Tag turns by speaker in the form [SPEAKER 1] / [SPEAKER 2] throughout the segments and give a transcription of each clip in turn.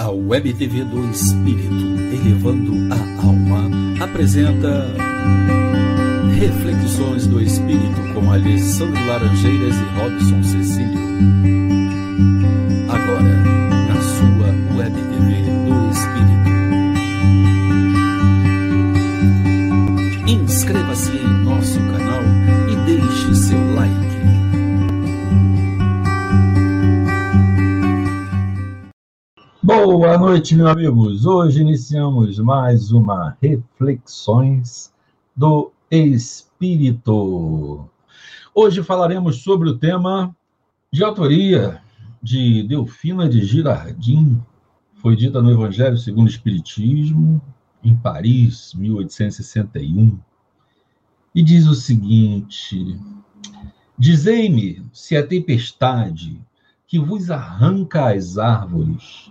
[SPEAKER 1] A Web TV do Espírito, elevando a alma, apresenta Reflexões do Espírito com Alessandro Laranjeiras e Robson Cecílio. Agora,
[SPEAKER 2] Boa noite, meus amigos. Hoje iniciamos mais uma Reflexões do Espírito. Hoje falaremos sobre o tema de autoria de Delfina de Girardim. Foi dita no Evangelho segundo o Espiritismo, em Paris, 1861. E diz o seguinte: Dizei-me se a tempestade que vos arranca as árvores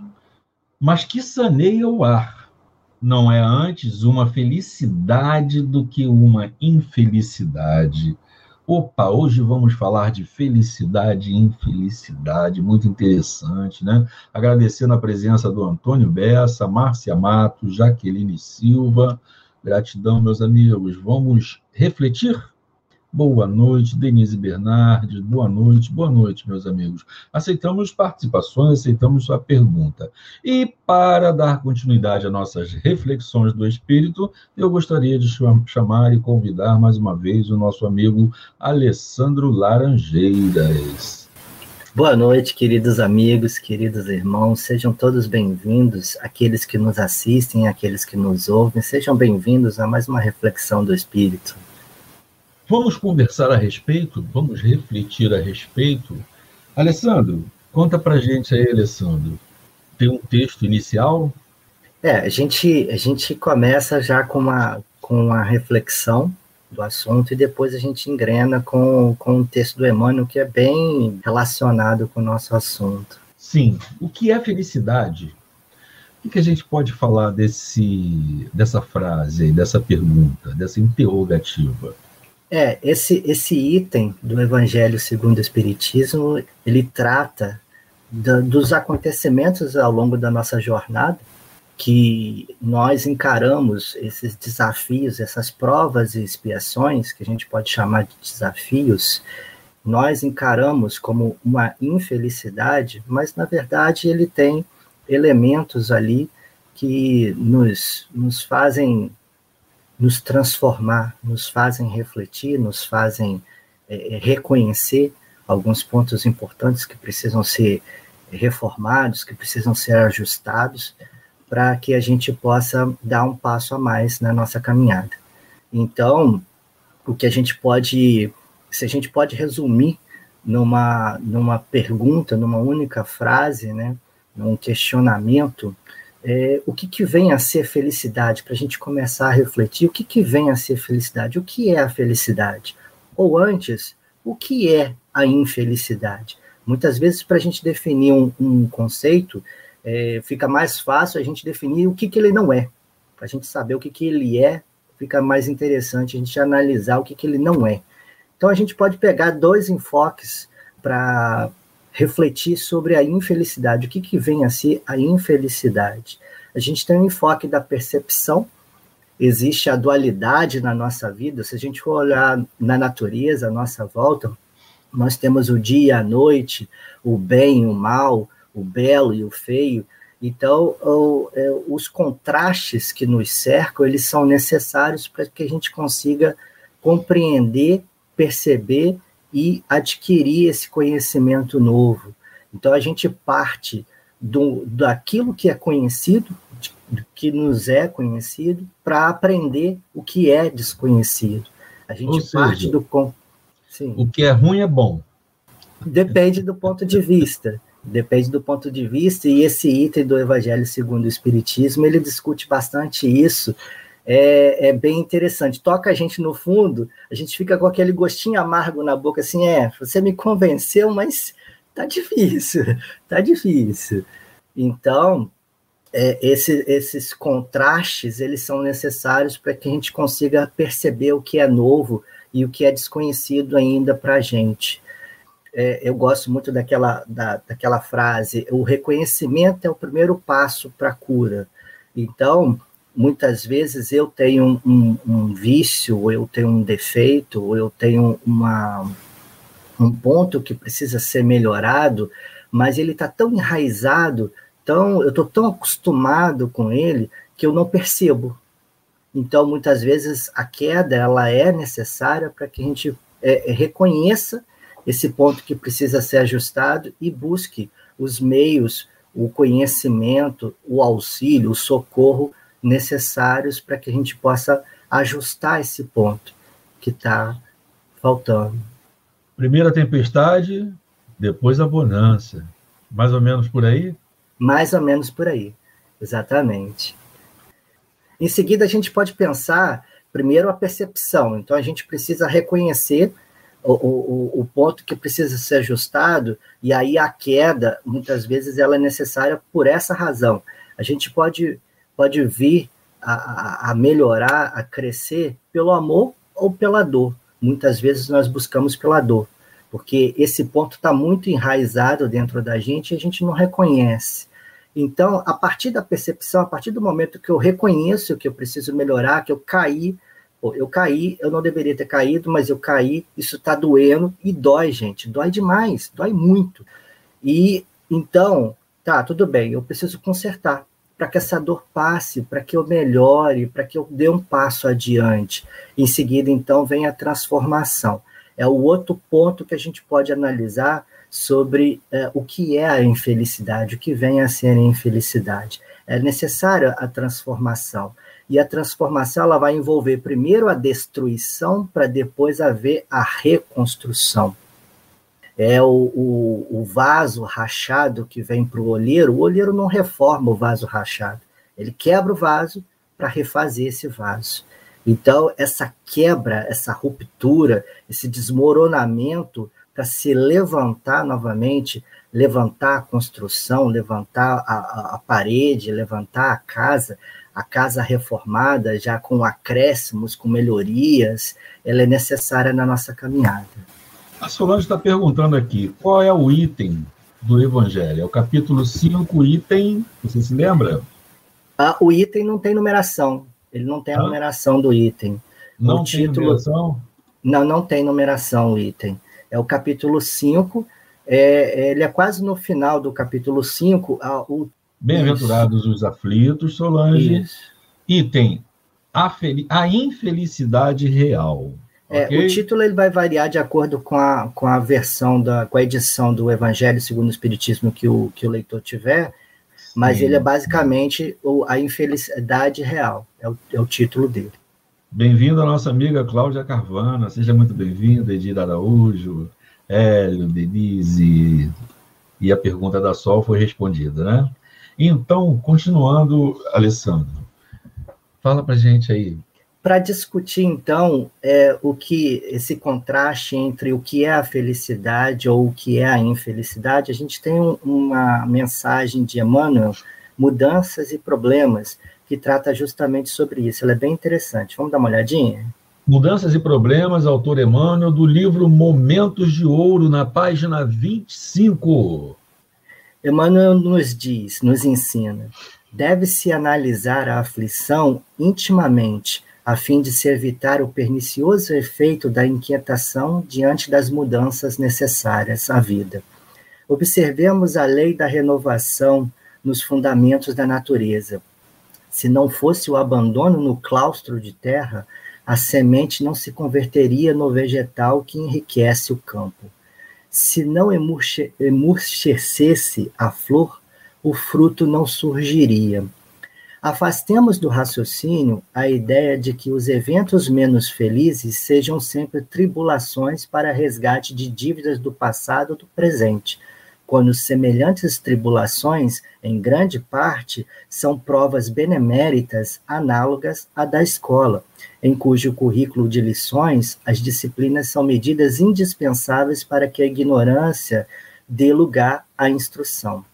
[SPEAKER 2] mas que saneia o ar. Não é antes uma felicidade do que uma infelicidade. Opa, hoje vamos falar de felicidade e infelicidade, muito interessante, né? Agradecendo a presença do Antônio Bessa, Márcia Matos, Jaqueline Silva. Gratidão, meus amigos. Vamos refletir? Boa noite, Denise Bernardes. Boa noite, boa noite, meus amigos. Aceitamos participações, aceitamos sua pergunta. E para dar continuidade às nossas reflexões do espírito, eu gostaria de chamar e convidar mais uma vez o nosso amigo Alessandro Laranjeiras.
[SPEAKER 3] Boa noite, queridos amigos, queridos irmãos, sejam todos bem-vindos, aqueles que nos assistem, aqueles que nos ouvem, sejam bem-vindos a mais uma reflexão do Espírito.
[SPEAKER 2] Vamos conversar a respeito? Vamos refletir a respeito? Alessandro, conta pra gente aí, Alessandro. Tem um texto inicial?
[SPEAKER 3] É, a gente, a gente começa já com uma, com uma reflexão do assunto e depois a gente engrena com, com o texto do Emmanuel, que é bem relacionado com o nosso assunto.
[SPEAKER 2] Sim. O que é felicidade? O que a gente pode falar desse, dessa frase, dessa pergunta, dessa interrogativa?
[SPEAKER 3] É, esse, esse item do Evangelho segundo o Espiritismo, ele trata da, dos acontecimentos ao longo da nossa jornada, que nós encaramos esses desafios, essas provas e expiações, que a gente pode chamar de desafios, nós encaramos como uma infelicidade, mas na verdade ele tem elementos ali que nos, nos fazem nos transformar, nos fazem refletir, nos fazem é, é, reconhecer alguns pontos importantes que precisam ser reformados, que precisam ser ajustados, para que a gente possa dar um passo a mais na nossa caminhada. Então, o que a gente pode, se a gente pode resumir numa, numa pergunta, numa única frase, né, num questionamento, é, o que, que vem a ser felicidade, para a gente começar a refletir o que, que vem a ser felicidade, o que é a felicidade, ou antes, o que é a infelicidade. Muitas vezes, para a gente definir um, um conceito, é, fica mais fácil a gente definir o que, que ele não é. Para a gente saber o que, que ele é, fica mais interessante a gente analisar o que, que ele não é. Então, a gente pode pegar dois enfoques para refletir sobre a infelicidade. O que, que vem a ser a infelicidade? A gente tem um enfoque da percepção, existe a dualidade na nossa vida. Se a gente for olhar na natureza, à nossa volta, nós temos o dia a noite, o bem o mal, o belo e o feio. Então, é, os contrastes que nos cercam, eles são necessários para que a gente consiga compreender, perceber e adquirir esse conhecimento novo. Então a gente parte do, daquilo que é conhecido, do que nos é conhecido, para aprender o que é desconhecido. A gente parte do.
[SPEAKER 2] Sim. O que é ruim é bom.
[SPEAKER 3] Depende do ponto de vista. Depende do ponto de vista, e esse item do Evangelho segundo o Espiritismo, ele discute bastante isso, é, é, bem interessante. Toca a gente no fundo, a gente fica com aquele gostinho amargo na boca, assim, é, você me convenceu, mas tá difícil, tá difícil. Então, é, esse, esses contrastes, eles são necessários para que a gente consiga perceber o que é novo e o que é desconhecido ainda para a gente. é, eu gosto muito daquela, da, daquela frase: o reconhecimento é o primeiro passo para a cura. Então, muitas vezes eu tenho um, um, vício, ou eu tenho um defeito, eu tenho uma, um ponto que precisa ser melhorado, mas ele está tão enraizado, tão, eu estou tão acostumado com ele que eu não percebo. Então, muitas vezes a queda ela é necessária para que a gente é, reconheça esse ponto que precisa ser ajustado e busque os meios, o conhecimento, o auxílio, o socorro necessários para que a gente possa ajustar esse ponto que está faltando.
[SPEAKER 2] Primeira tempestade, depois a bonança. Mais ou menos por aí?
[SPEAKER 3] Mais ou menos por aí, exatamente. Em seguida, a gente pode pensar, primeiro, a percepção. Então, a gente precisa reconhecer o, o, o ponto que precisa ser ajustado, e aí a queda, muitas vezes, ela é necessária por essa razão. A gente pode, pode vir a, a melhorar, a crescer pelo amor ou pela dor. Muitas vezes nós buscamos pela dor, porque esse ponto está muito enraizado dentro da gente e a gente não reconhece. Então, a partir da percepção, a partir do momento que eu reconheço que eu preciso melhorar, que eu caí, eu caí, eu não deveria ter caído, mas eu caí, isso está doendo e dói, gente, dói demais, dói muito. E então, tá, tudo bem, eu preciso consertar para que essa dor passe, para que eu melhore, para que eu dê um passo adiante. Em seguida, então, vem a transformação. É o outro ponto que a gente pode analisar sobre é, o que é a infelicidade, o que vem a ser a infelicidade. É necessária a transformação. E a transformação ela vai envolver primeiro a destruição para depois haver a reconstrução. É o, o, o vaso rachado que vem para o olheiro, o olheiro não reforma o vaso rachado, ele quebra o vaso para refazer esse vaso. Então, essa quebra, essa ruptura, esse desmoronamento para se levantar novamente, levantar a construção, levantar a, a, a parede, levantar a casa, a casa reformada, já com acréscimos, com melhorias, ela é necessária na nossa caminhada.
[SPEAKER 2] A Solange está perguntando aqui, qual é o item do Evangelho? É o capítulo 5, item, você se lembra?
[SPEAKER 3] Ah, o item não tem numeração, ele não tem a ah? numeração do item.
[SPEAKER 2] Não o tem título... numeração?
[SPEAKER 3] Não, não tem numeração o item. É o capítulo 5, é, ele é quase no final do capítulo 5, o
[SPEAKER 2] Bem-aventurados os aflitos, Solange. Isso. Item: a, a infelicidade real.
[SPEAKER 3] É, okay? O título ele vai variar de acordo com a, com a versão, da, com a edição do Evangelho segundo o Espiritismo que o, que o leitor tiver, mas Sim. ele é basicamente o, a infelicidade real, é o, é o título dele.
[SPEAKER 2] Bem-vindo a nossa amiga Cláudia Carvana, seja muito bem-vinda, Edir Araújo, Hélio, Denise, e a pergunta da Sol foi respondida, né? Então, continuando, Alessandro, fala para gente aí.
[SPEAKER 3] Para discutir, então, é, o que esse contraste entre o que é a felicidade ou o que é a infelicidade, a gente tem um, uma mensagem de Emmanuel, Mudanças e Problemas, que trata justamente sobre isso. Ela é bem interessante. Vamos dar uma olhadinha?
[SPEAKER 2] Mudanças e Problemas, autor Emmanuel, do livro Momentos de Ouro, na página 25.
[SPEAKER 3] Emmanuel nos diz, nos ensina, deve-se analisar a aflição intimamente, a fim de se evitar o pernicioso efeito da inquietação diante das mudanças necessárias à vida. Observemos a lei da renovação nos fundamentos da natureza. Se não fosse o abandono no claustro de terra, a semente não se converteria no vegetal que enriquece o campo. Se não emurchecesse a flor, o fruto não surgiria. Afastemos do raciocínio a ideia de que os eventos menos felizes sejam sempre tribulações para resgate de dívidas do passado ou do presente, quando semelhantes tribulações, em grande parte, são provas beneméritas análogas à da escola, em cujo currículo de lições as disciplinas são medidas indispensáveis para que a ignorância dê lugar à instrução.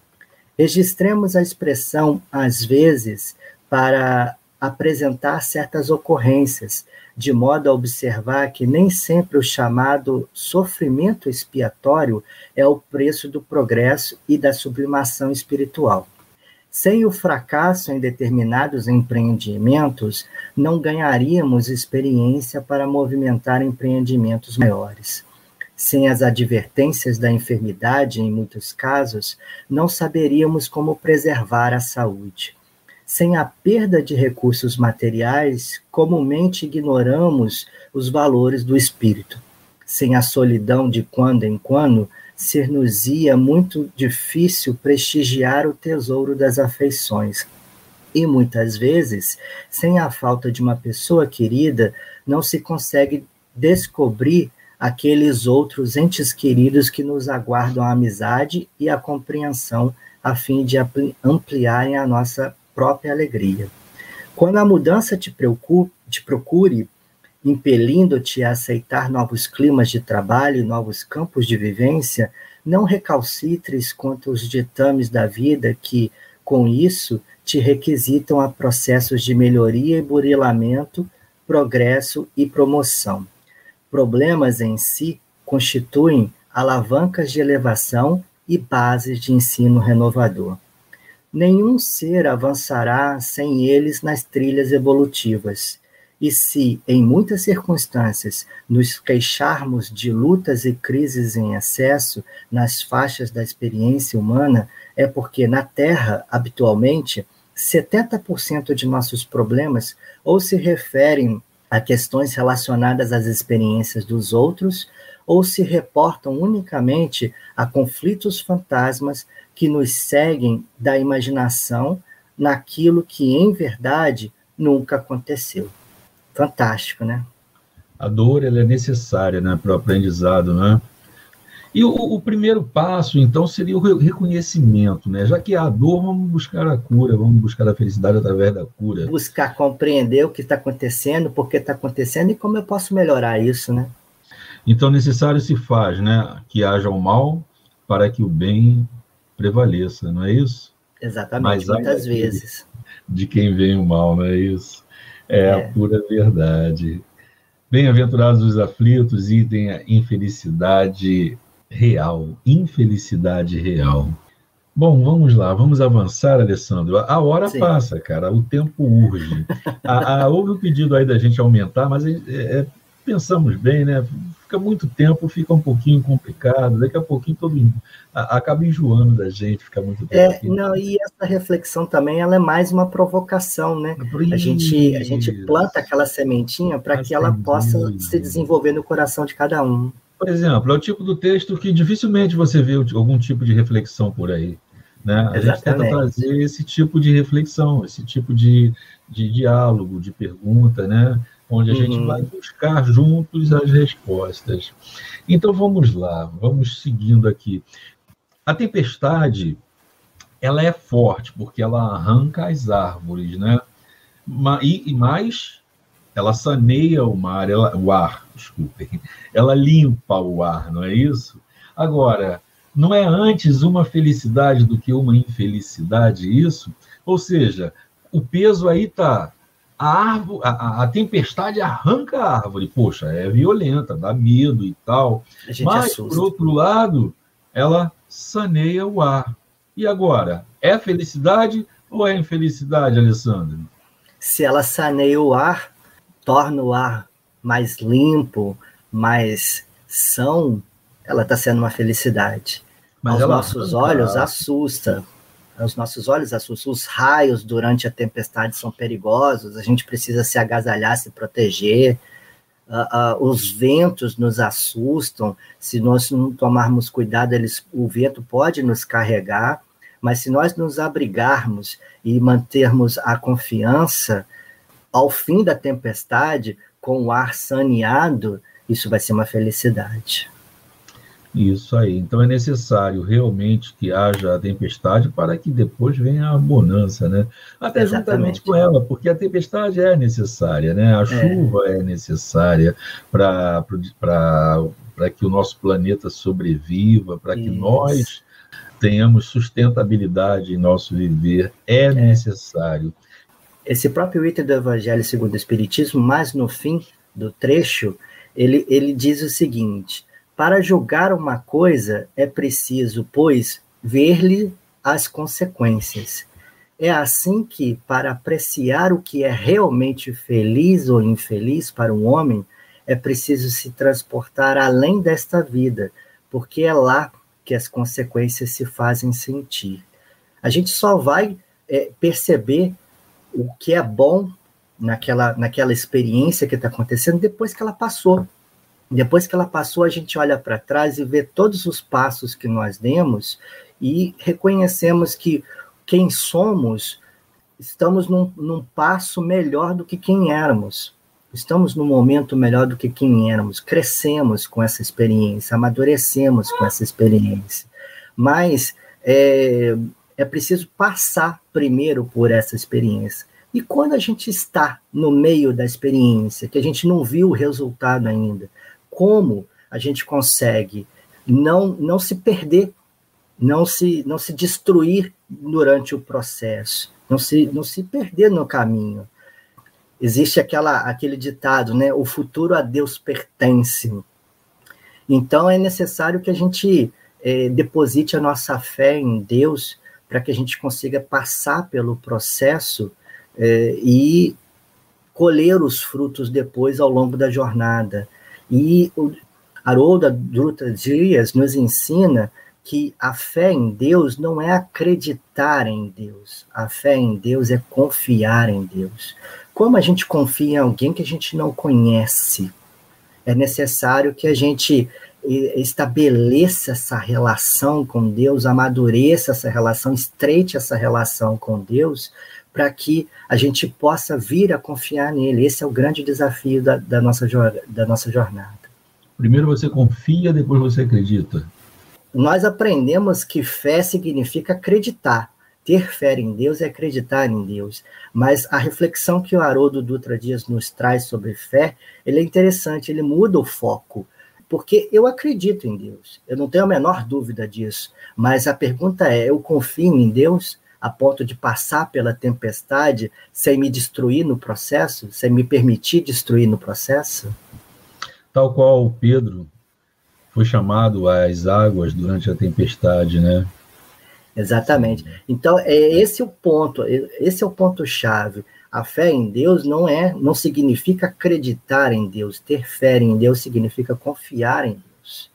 [SPEAKER 3] Registremos a expressão, às vezes, para apresentar certas ocorrências, de modo a observar que nem sempre o chamado sofrimento expiatório é o preço do progresso e da sublimação espiritual. Sem o fracasso em determinados empreendimentos, não ganharíamos experiência para movimentar empreendimentos maiores. Sem as advertências da enfermidade, em muitos casos, não saberíamos como preservar a saúde. Sem a perda de recursos materiais, comumente ignoramos os valores do espírito. Sem a solidão de quando em quando, ser-nos-ia muito difícil prestigiar o tesouro das afeições. E muitas vezes, sem a falta de uma pessoa querida, não se consegue descobrir aqueles outros entes queridos que nos aguardam a amizade e a compreensão a fim de ampliarem a nossa própria alegria. Quando a mudança te, preocupe, te procure, impelindo-te a aceitar novos climas de trabalho e novos campos de vivência, não recalcitres contra os ditames da vida que, com isso, te requisitam a processos de melhoria e burilamento, progresso e promoção. Problemas em si constituem alavancas de elevação e bases de ensino renovador. Nenhum ser avançará sem eles nas trilhas evolutivas e se, em muitas circunstâncias, nos queixarmos de lutas e crises em excesso nas faixas da experiência humana, é porque na Terra, habitualmente, 70% de nossos problemas ou se referem a questões relacionadas às experiências dos outros, ou se reportam unicamente a conflitos fantasmas que nos seguem da imaginação naquilo que, em verdade, nunca aconteceu fantástico, né?
[SPEAKER 2] A dor ela é necessária né, para o aprendizado, né? E o, o, primeiro passo, então, seria o reconhecimento, né? Já que há dor, vamos buscar a cura, vamos buscar a felicidade através da cura.
[SPEAKER 3] Buscar compreender o que está acontecendo, por que está acontecendo e como eu posso melhorar isso, né?
[SPEAKER 2] Então, necessário se faz, né? Que haja o mal para que o bem prevaleça, não é isso?
[SPEAKER 3] Exatamente, Mas, muitas vezes.
[SPEAKER 2] De quem vem o mal, não é isso? É, é. a pura verdade. Bem-aventurados os aflitos, item a infelicidade real. Infelicidade real. Bom, vamos lá, vamos avançar, Alessandro. A hora Sim. passa, cara, o tempo urge. a, a, houve o um pedido aí da gente aumentar, mas é, é, pensamos bem, né? fica muito tempo, fica um pouquinho complicado, daqui a pouquinho todo mundo acaba enjoando da gente, fica muito tempo.
[SPEAKER 3] É, não, e essa reflexão também ela é mais uma provocação, né? A gente, a gente planta aquela sementinha para que ela possa se desenvolver no coração de cada um.
[SPEAKER 2] Por exemplo, é o tipo do texto que dificilmente você vê algum tipo de reflexão por aí. Né? A gente tenta trazer esse tipo de reflexão, esse tipo de, de diálogo, de pergunta, né? onde a uhum. gente vai buscar juntos as respostas. Então vamos lá, vamos seguindo aqui. A tempestade, ela é forte porque ela arranca as árvores, né? E, e mais, ela saneia o mar, ela, o ar, desculpem, ela limpa o ar, não é isso? Agora, não é antes uma felicidade do que uma infelicidade isso? Ou seja, o peso aí está a, árvore, a, a, tempestade arranca a árvore. Poxa, é violenta, dá medo e tal. Mas, assusta. por outro lado, ela saneia o ar. E agora, é felicidade ou é infelicidade, Alessandro?
[SPEAKER 3] Se ela saneia o ar, torna o ar mais limpo, mais são, ela está sendo uma felicidade. Mas Aos nossos olhos, assusta. Os nossos olhos assustam, os raios durante a tempestade são perigosos, a gente precisa se agasalhar, se proteger, uh, uh, os ventos nos assustam, se nós não tomarmos cuidado, eles, o vento pode nos carregar, mas se nós nos abrigarmos e mantermos a confiança, ao fim da tempestade, com o ar saneado, isso vai ser uma felicidade.
[SPEAKER 2] Isso aí. Então é necessário realmente que haja a tempestade para que depois venha a bonança, né? Até Exatamente. juntamente com ela, porque a tempestade é necessária, né? A é. chuva é necessária para que o nosso planeta sobreviva, para que nós tenhamos sustentabilidade em nosso viver. É, é. necessário.
[SPEAKER 3] Esse próprio item do Evangelho segundo o Espiritismo, mais no fim do trecho, ele, ele diz o seguinte: para julgar uma coisa é preciso, pois, ver-lhe as consequências. É assim que, para apreciar o que é realmente feliz ou infeliz para um homem, é preciso se transportar além desta vida, porque é lá que as consequências se fazem sentir. A gente só vai é, perceber o que é bom naquela, naquela experiência que está acontecendo depois que ela passou. Depois que ela passou, a gente olha para trás e vê todos os passos que nós demos e reconhecemos que quem somos, estamos num, num passo melhor do que quem éramos. Estamos num momento melhor do que quem éramos. Crescemos com essa experiência, amadurecemos com essa experiência. Mas é, é preciso passar primeiro por essa experiência. E quando a gente está no meio da experiência, que a gente não viu o resultado ainda, como a gente consegue não, não se perder, não se, não se destruir durante o processo, não se, não se perder no caminho. Existe aquela, aquele ditado, né? O futuro a Deus pertence. Então é necessário que a gente é, deposite a nossa fé em Deus para que a gente consiga passar pelo processo é, e colher os frutos depois ao longo da jornada. E o Haroldo Dutra Dias nos ensina que a fé em Deus não é acreditar em Deus, a fé em Deus é confiar em Deus. Como a gente confia em alguém que a gente não conhece? É necessário que a gente estabeleça essa relação com Deus, amadureça essa relação, estreite essa relação com Deus, para que a gente possa vir a confiar nele. Esse é o grande desafio da, da, nossa, da nossa jornada.
[SPEAKER 2] Primeiro você confia, depois você acredita.
[SPEAKER 3] Nós aprendemos que fé significa acreditar. Ter fé em Deus é acreditar em Deus. Mas a reflexão que o Haroldo Dutra Dias nos traz sobre fé, ele é interessante, ele muda o foco. Porque eu acredito em Deus, eu não tenho a menor dúvida disso. Mas a pergunta é: eu confio em Deus? a ponto de passar pela tempestade sem me destruir no processo, sem me permitir destruir no processo?
[SPEAKER 2] Tal qual Pedro foi chamado às águas durante a tempestade, né?
[SPEAKER 3] Exatamente. Então, é esse o ponto, esse é o ponto chave. A fé em Deus não é, não significa acreditar em Deus. Ter fé em Deus significa confiar em Deus.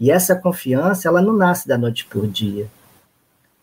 [SPEAKER 3] E essa confiança, ela não nasce da noite por dia.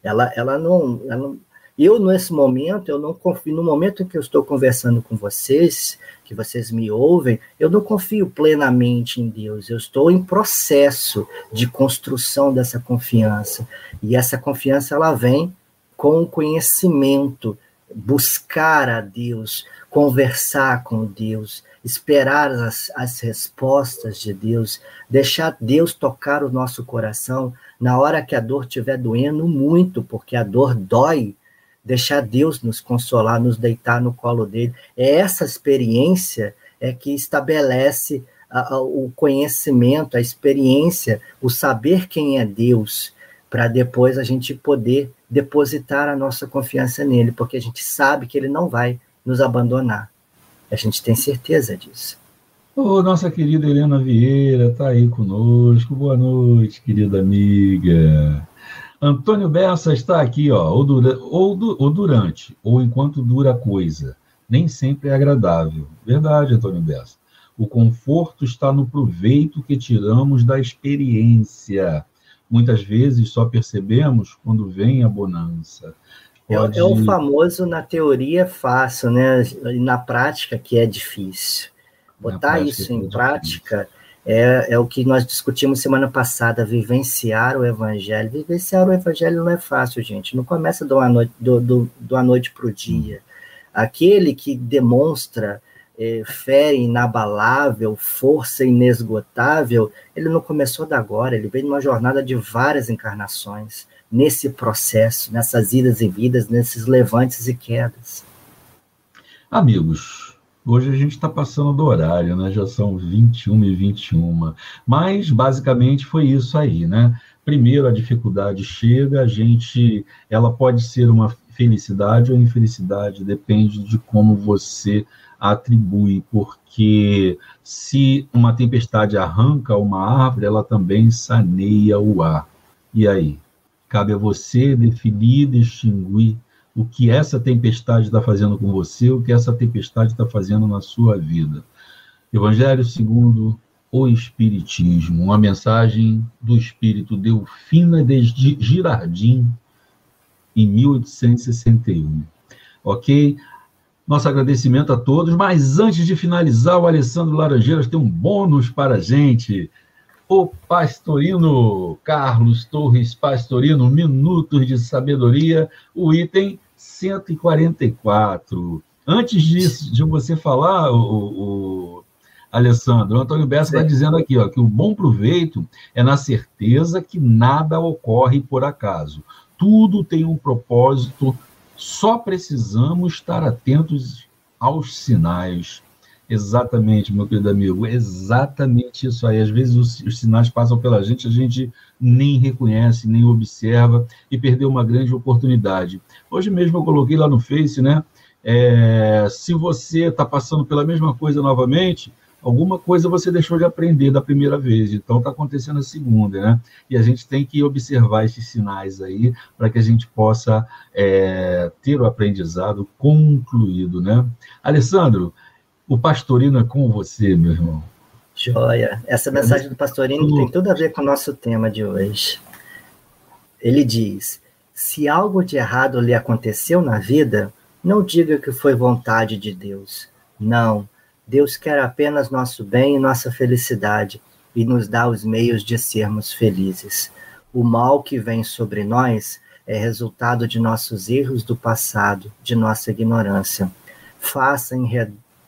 [SPEAKER 3] Ela, ela não, ela eu nesse momento, eu não confio, no momento que eu estou conversando com vocês, que vocês me ouvem, eu não confio plenamente em Deus, eu estou em processo de construção dessa confiança. E essa confiança ela vem com o conhecimento, buscar a Deus, conversar com Deus, esperar as, as respostas de Deus, deixar Deus tocar o nosso coração na hora que a dor estiver doendo muito, porque a dor dói, deixar Deus nos consolar, nos deitar no colo dele. É essa experiência é que estabelece a, a, o conhecimento, a experiência, o saber quem é Deus, para depois a gente poder depositar a nossa confiança nele, porque a gente sabe que ele não vai nos abandonar. A gente tem certeza disso.
[SPEAKER 2] Ô, nossa querida Helena Vieira está aí conosco. Boa noite, querida amiga. Antônio Bessa está aqui, ó, ou, dura, ou, du, ou durante, ou enquanto dura a coisa. Nem sempre é agradável. Verdade, Antônio Bessa. O conforto está no proveito que tiramos da experiência. Muitas vezes só percebemos quando vem a bonança.
[SPEAKER 3] Pode... É, é, o famoso na teoria é fácil, né? E na prática que é difícil. Botar isso é em prática é, é o que nós discutimos semana passada, vivenciar o evangelho. Vivenciar o evangelho não é fácil, gente. Não começa de uma noite, do, do, do noite para o dia. Aquele que demonstra é, fé inabalável, força inesgotável, ele não começou da agora, ele veio numa jornada de várias encarnações nesse processo, nessas idas e vidas, nesses levantes e quedas.
[SPEAKER 2] Amigos, hoje a gente está passando do horário, né? Já são 21 e 21. Mas basicamente foi isso aí, né? Primeiro a dificuldade chega, a gente, ela pode ser uma felicidade ou infelicidade, depende de como você atribui, porque se uma tempestade arranca uma árvore, ela também saneia o ar. E aí? Cabe a você definir, distinguir o que essa tempestade está fazendo com você, o que essa tempestade está fazendo na sua vida. Evangelho segundo o Espiritismo, uma mensagem do Espírito Delfina de Girardim, em 1861. Ok? Nosso agradecimento a todos, mas antes de finalizar, o Alessandro Laranjeiras tem um bônus para a gente. O Pastorino, Carlos Torres Pastorino, Minutos de Sabedoria, o item 144. Antes disso, de você falar, o, o Alessandro, o Antônio Bessa está dizendo aqui ó, que o bom proveito é na certeza que nada ocorre por acaso. Tudo tem um propósito, só precisamos estar atentos aos sinais. Exatamente, meu querido amigo, exatamente isso aí. Às vezes os, os, sinais passam pela gente, a gente nem reconhece, nem observa e perdeu uma grande oportunidade. Hoje mesmo eu coloquei lá no Face, né? É, se você está passando pela mesma coisa novamente, alguma coisa você deixou de aprender da primeira vez, então está acontecendo a segunda, né? E a gente tem que observar esses sinais aí para que a gente possa é, ter o aprendizado concluído, né? Alessandro, o pastorino é com você, meu irmão.
[SPEAKER 3] Joia. Essa mensagem do pastorino tem tudo a ver com o nosso tema de hoje. Ele diz: se algo de errado lhe aconteceu na vida, não diga que foi vontade de Deus. Não Deus quer apenas nosso bem e nossa felicidade e nos dá os meios de sermos felizes. O mal que vem sobre nós é resultado de nossos erros do passado, de nossa ignorância. Faça em,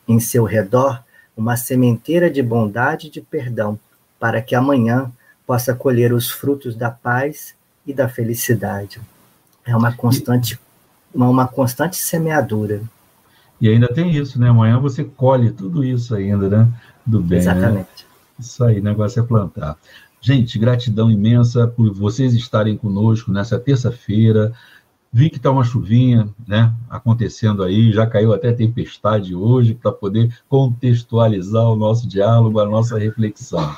[SPEAKER 3] em seu redor uma sementeira de bondade e de perdão, para que amanhã possa colher os frutos da paz e da felicidade. É uma constante, uma, uma constante semeadura.
[SPEAKER 2] E ainda tem isso, né? Amanhã você colhe tudo isso ainda, né? Do bem. Né? Exatamente. Né? Isso aí, o negócio é plantar. Gente, gratidão imensa por vocês estarem conosco nessa terça-feira. Vi que está uma chuvinha, né, acontecendo aí, já caiu até tempestade hoje para poder contextualizar o nosso diálogo, a nossa reflexão.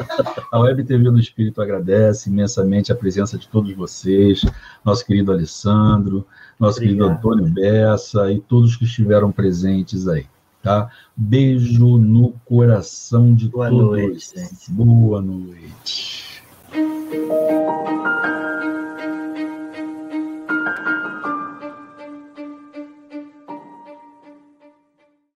[SPEAKER 2] A Web TV do Espírito agradece imensamente a presença de todos vocês, nosso querido Alessandro, nosso Obrigado. querido Antônio Bessa e todos que estiveram presentes aí. Tá? Beijo no coração de Boa todos. Noite, Boa noite.